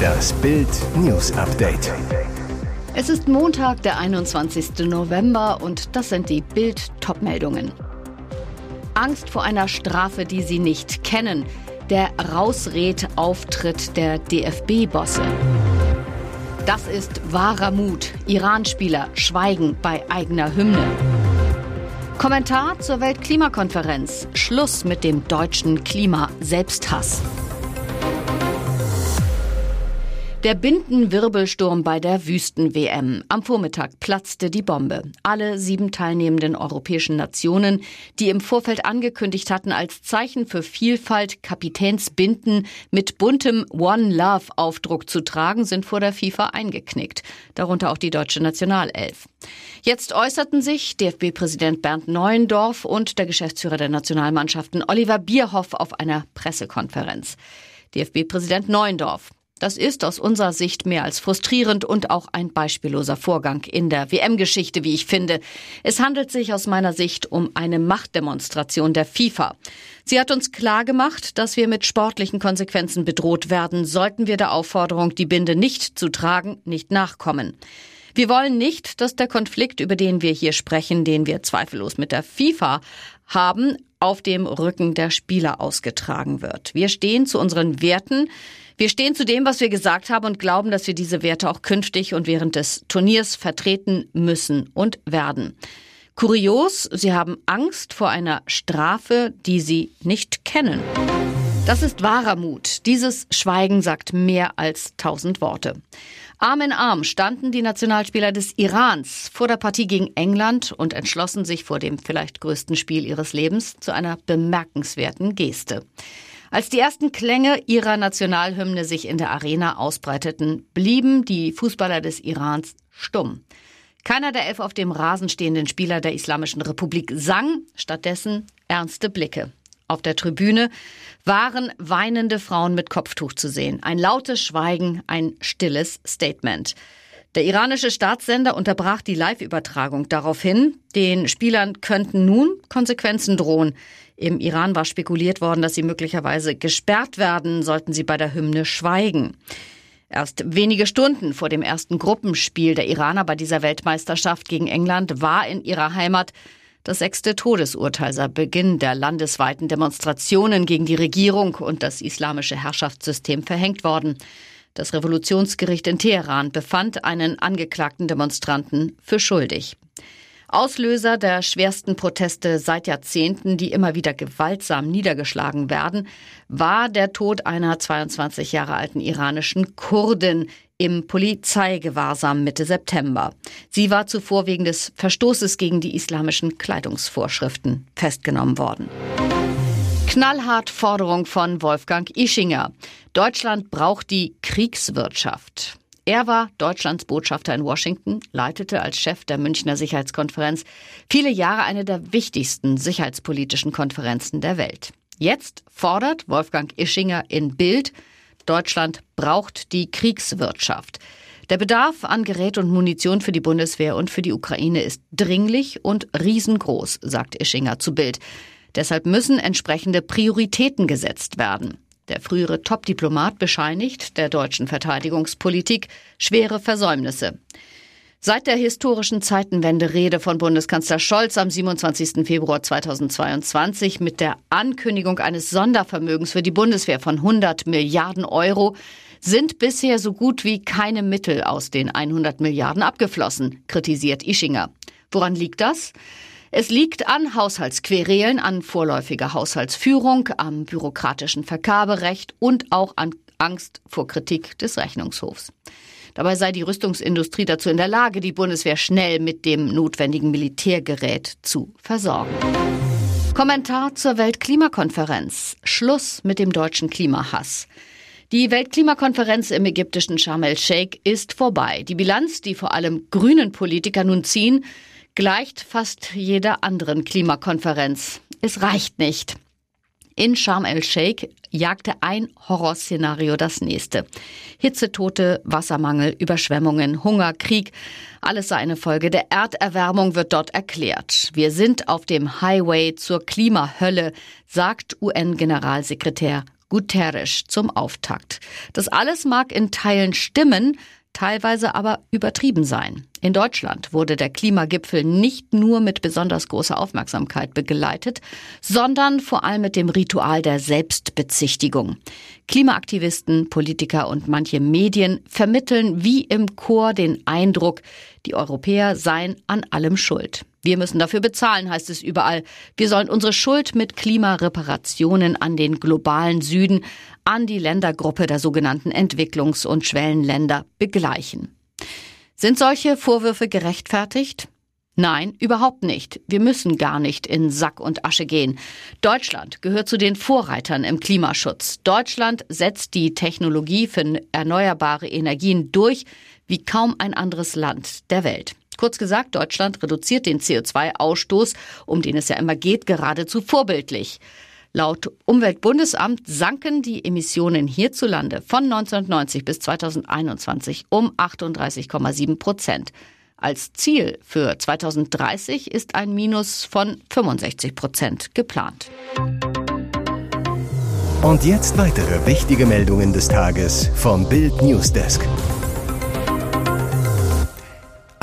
Das Bild News Update. Es ist Montag, der 21. November und das sind die Bild Topmeldungen. Angst vor einer Strafe, die sie nicht kennen. Der Rausred-Auftritt der DFB-Bosse. Das ist wahrer Mut. Iran-Spieler schweigen bei eigener Hymne. Kommentar zur Weltklimakonferenz. Schluss mit dem deutschen Klima-Selbsthass. Der Bindenwirbelsturm bei der Wüsten-WM. Am Vormittag platzte die Bombe. Alle sieben teilnehmenden europäischen Nationen, die im Vorfeld angekündigt hatten, als Zeichen für Vielfalt Kapitänsbinden mit buntem One Love Aufdruck zu tragen, sind vor der FIFA eingeknickt. Darunter auch die deutsche Nationalelf. Jetzt äußerten sich DFB-Präsident Bernd Neuendorf und der Geschäftsführer der Nationalmannschaften Oliver Bierhoff auf einer Pressekonferenz. DFB-Präsident Neuendorf. Das ist aus unserer Sicht mehr als frustrierend und auch ein beispielloser Vorgang in der WM-Geschichte, wie ich finde. Es handelt sich aus meiner Sicht um eine Machtdemonstration der FIFA. Sie hat uns klar gemacht, dass wir mit sportlichen Konsequenzen bedroht werden, sollten wir der Aufforderung, die Binde nicht zu tragen, nicht nachkommen. Wir wollen nicht, dass der Konflikt, über den wir hier sprechen, den wir zweifellos mit der FIFA haben, auf dem Rücken der Spieler ausgetragen wird. Wir stehen zu unseren Werten. Wir stehen zu dem, was wir gesagt haben und glauben, dass wir diese Werte auch künftig und während des Turniers vertreten müssen und werden. Kurios, sie haben Angst vor einer Strafe, die sie nicht kennen. Das ist wahrer Mut. Dieses Schweigen sagt mehr als tausend Worte. Arm in Arm standen die Nationalspieler des Irans vor der Partie gegen England und entschlossen sich vor dem vielleicht größten Spiel ihres Lebens zu einer bemerkenswerten Geste. Als die ersten Klänge ihrer Nationalhymne sich in der Arena ausbreiteten, blieben die Fußballer des Irans stumm. Keiner der elf auf dem Rasen stehenden Spieler der Islamischen Republik sang, stattdessen ernste Blicke. Auf der Tribüne waren weinende Frauen mit Kopftuch zu sehen. Ein lautes Schweigen, ein stilles Statement. Der iranische Staatssender unterbrach die Live-Übertragung daraufhin. Den Spielern könnten nun Konsequenzen drohen. Im Iran war spekuliert worden, dass sie möglicherweise gesperrt werden, sollten sie bei der Hymne schweigen. Erst wenige Stunden vor dem ersten Gruppenspiel der Iraner bei dieser Weltmeisterschaft gegen England war in ihrer Heimat das sechste Todesurteil seit Beginn der landesweiten Demonstrationen gegen die Regierung und das islamische Herrschaftssystem verhängt worden. Das Revolutionsgericht in Teheran befand einen angeklagten Demonstranten für schuldig. Auslöser der schwersten Proteste seit Jahrzehnten, die immer wieder gewaltsam niedergeschlagen werden, war der Tod einer 22 Jahre alten iranischen Kurdin im Polizeigewahrsam Mitte September. Sie war zuvor wegen des Verstoßes gegen die islamischen Kleidungsvorschriften festgenommen worden. Knallhart Forderung von Wolfgang Ischinger. Deutschland braucht die Kriegswirtschaft. Er war Deutschlands Botschafter in Washington, leitete als Chef der Münchner Sicherheitskonferenz viele Jahre eine der wichtigsten sicherheitspolitischen Konferenzen der Welt. Jetzt fordert Wolfgang Ischinger in Bild, Deutschland braucht die Kriegswirtschaft. Der Bedarf an Gerät und Munition für die Bundeswehr und für die Ukraine ist dringlich und riesengroß, sagt Ischinger zu Bild. Deshalb müssen entsprechende Prioritäten gesetzt werden. Der frühere Top-Diplomat bescheinigt der deutschen Verteidigungspolitik schwere Versäumnisse. Seit der historischen Zeitenwende-Rede von Bundeskanzler Scholz am 27. Februar 2022 mit der Ankündigung eines Sondervermögens für die Bundeswehr von 100 Milliarden Euro sind bisher so gut wie keine Mittel aus den 100 Milliarden abgeflossen, kritisiert Ischinger. Woran liegt das? Es liegt an Haushaltsquerelen, an vorläufiger Haushaltsführung, am bürokratischen Vergaberecht und auch an Angst vor Kritik des Rechnungshofs. Dabei sei die Rüstungsindustrie dazu in der Lage, die Bundeswehr schnell mit dem notwendigen Militärgerät zu versorgen. Kommentar zur Weltklimakonferenz. Schluss mit dem deutschen Klimahass. Die Weltklimakonferenz im ägyptischen Sharm el-Sheikh ist vorbei. Die Bilanz, die vor allem grünen Politiker nun ziehen, gleicht fast jeder anderen Klimakonferenz. Es reicht nicht. In Sharm el-Sheikh jagte ein Horrorszenario das nächste. Hitzetote, Wassermangel, Überschwemmungen, Hunger, Krieg, alles sei eine Folge der Erderwärmung, wird dort erklärt. Wir sind auf dem Highway zur Klimahölle, sagt UN-Generalsekretär Guterres zum Auftakt. Das alles mag in Teilen stimmen, teilweise aber übertrieben sein. In Deutschland wurde der Klimagipfel nicht nur mit besonders großer Aufmerksamkeit begleitet, sondern vor allem mit dem Ritual der Selbstbezichtigung. Klimaaktivisten, Politiker und manche Medien vermitteln wie im Chor den Eindruck, die Europäer seien an allem schuld. Wir müssen dafür bezahlen, heißt es überall. Wir sollen unsere Schuld mit Klimareparationen an den globalen Süden, an die Ländergruppe der sogenannten Entwicklungs- und Schwellenländer begleichen. Sind solche Vorwürfe gerechtfertigt? Nein, überhaupt nicht. Wir müssen gar nicht in Sack und Asche gehen. Deutschland gehört zu den Vorreitern im Klimaschutz. Deutschland setzt die Technologie für erneuerbare Energien durch wie kaum ein anderes Land der Welt. Kurz gesagt, Deutschland reduziert den CO2-Ausstoß, um den es ja immer geht, geradezu vorbildlich. Laut Umweltbundesamt sanken die Emissionen hierzulande von 1990 bis 2021 um 38,7 Prozent. Als Ziel für 2030 ist ein Minus von 65 Prozent geplant. Und jetzt weitere wichtige Meldungen des Tages vom Bild Newsdesk.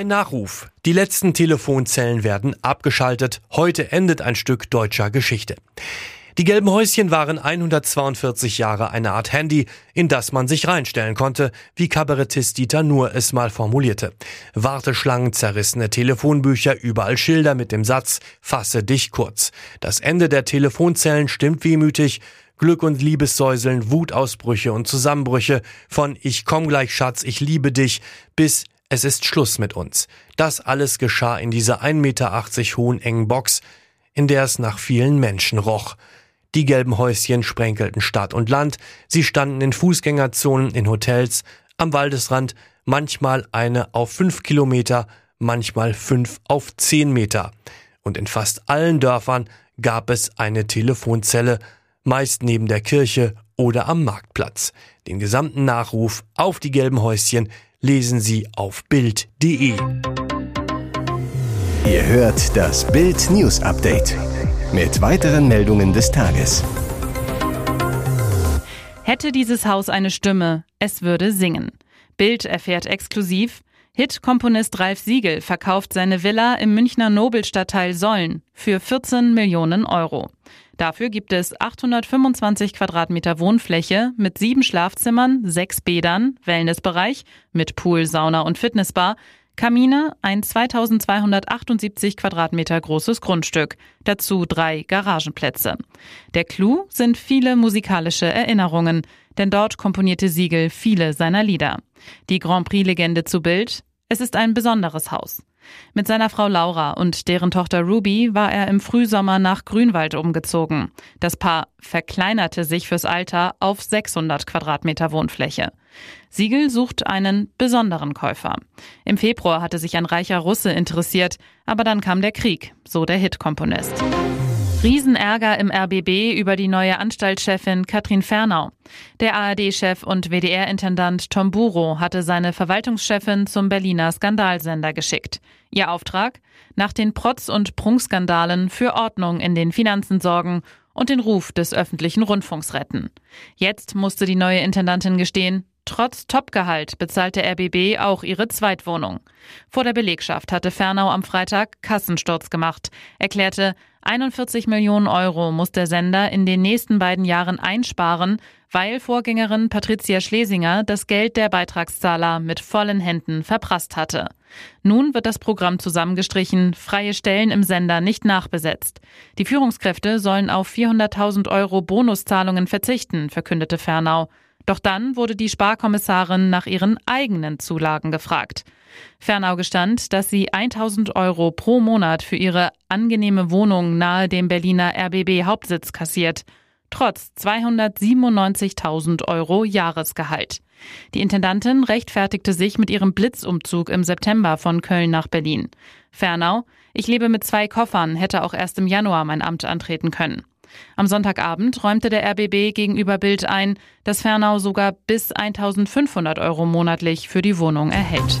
Ein Nachruf. Die letzten Telefonzellen werden abgeschaltet. Heute endet ein Stück deutscher Geschichte. Die gelben Häuschen waren 142 Jahre eine Art Handy, in das man sich reinstellen konnte, wie Kabarettist Dieter Nur es mal formulierte. Warteschlangen, zerrissene Telefonbücher, überall Schilder mit dem Satz Fasse dich kurz. Das Ende der Telefonzellen stimmt wehmütig. Glück und Liebessäuseln, Wutausbrüche und Zusammenbrüche von Ich komm gleich Schatz, ich liebe dich bis es ist Schluss mit uns. Das alles geschah in dieser 1,80 Meter hohen engen Box, in der es nach vielen Menschen roch. Die gelben Häuschen sprenkelten Stadt und Land, sie standen in Fußgängerzonen, in Hotels, am Waldesrand, manchmal eine auf fünf Kilometer, manchmal fünf auf zehn Meter. Und in fast allen Dörfern gab es eine Telefonzelle, meist neben der Kirche oder am Marktplatz. Den gesamten Nachruf auf die gelben Häuschen lesen Sie auf Bild.de. Ihr hört das Bild News Update mit weiteren Meldungen des Tages. Hätte dieses Haus eine Stimme, es würde singen. Bild erfährt exklusiv, Hit-Komponist Ralf Siegel verkauft seine Villa im Münchner Nobelstadtteil Sollen für 14 Millionen Euro. Dafür gibt es 825 Quadratmeter Wohnfläche mit sieben Schlafzimmern, sechs Bädern, Wellnessbereich mit Pool, Sauna und Fitnessbar, Kamine, ein 2278 Quadratmeter großes Grundstück, dazu drei Garagenplätze. Der Clou sind viele musikalische Erinnerungen, denn dort komponierte Siegel viele seiner Lieder. Die Grand Prix-Legende zu Bild, es ist ein besonderes Haus. Mit seiner Frau Laura und deren Tochter Ruby war er im Frühsommer nach Grünwald umgezogen. Das Paar verkleinerte sich fürs Alter auf 600 Quadratmeter Wohnfläche. Siegel sucht einen besonderen Käufer. Im Februar hatte sich ein reicher Russe interessiert, aber dann kam der Krieg, so der Hitkomponist. Riesenärger im RBB über die neue Anstaltschefin Katrin Fernau. Der ARD-Chef und WDR-Intendant Tom Buro hatte seine Verwaltungschefin zum Berliner Skandalsender geschickt. Ihr Auftrag? Nach den Protz- und Prunkskandalen für Ordnung in den Finanzen sorgen und den Ruf des öffentlichen Rundfunks retten. Jetzt musste die neue Intendantin gestehen, Trotz Topgehalt bezahlt der RBB auch ihre Zweitwohnung. Vor der Belegschaft hatte Fernau am Freitag Kassensturz gemacht, erklärte, 41 Millionen Euro muss der Sender in den nächsten beiden Jahren einsparen, weil Vorgängerin Patricia Schlesinger das Geld der Beitragszahler mit vollen Händen verprasst hatte. Nun wird das Programm zusammengestrichen, freie Stellen im Sender nicht nachbesetzt. Die Führungskräfte sollen auf 400.000 Euro Bonuszahlungen verzichten, verkündete Fernau. Doch dann wurde die Sparkommissarin nach ihren eigenen Zulagen gefragt. Fernau gestand, dass sie 1000 Euro pro Monat für ihre angenehme Wohnung nahe dem Berliner RBB Hauptsitz kassiert, trotz 297.000 Euro Jahresgehalt. Die Intendantin rechtfertigte sich mit ihrem Blitzumzug im September von Köln nach Berlin. Fernau, ich lebe mit zwei Koffern, hätte auch erst im Januar mein Amt antreten können. Am Sonntagabend räumte der RBB gegenüber Bild ein, dass Fernau sogar bis 1500 Euro monatlich für die Wohnung erhält.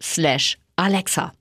slash Alexa.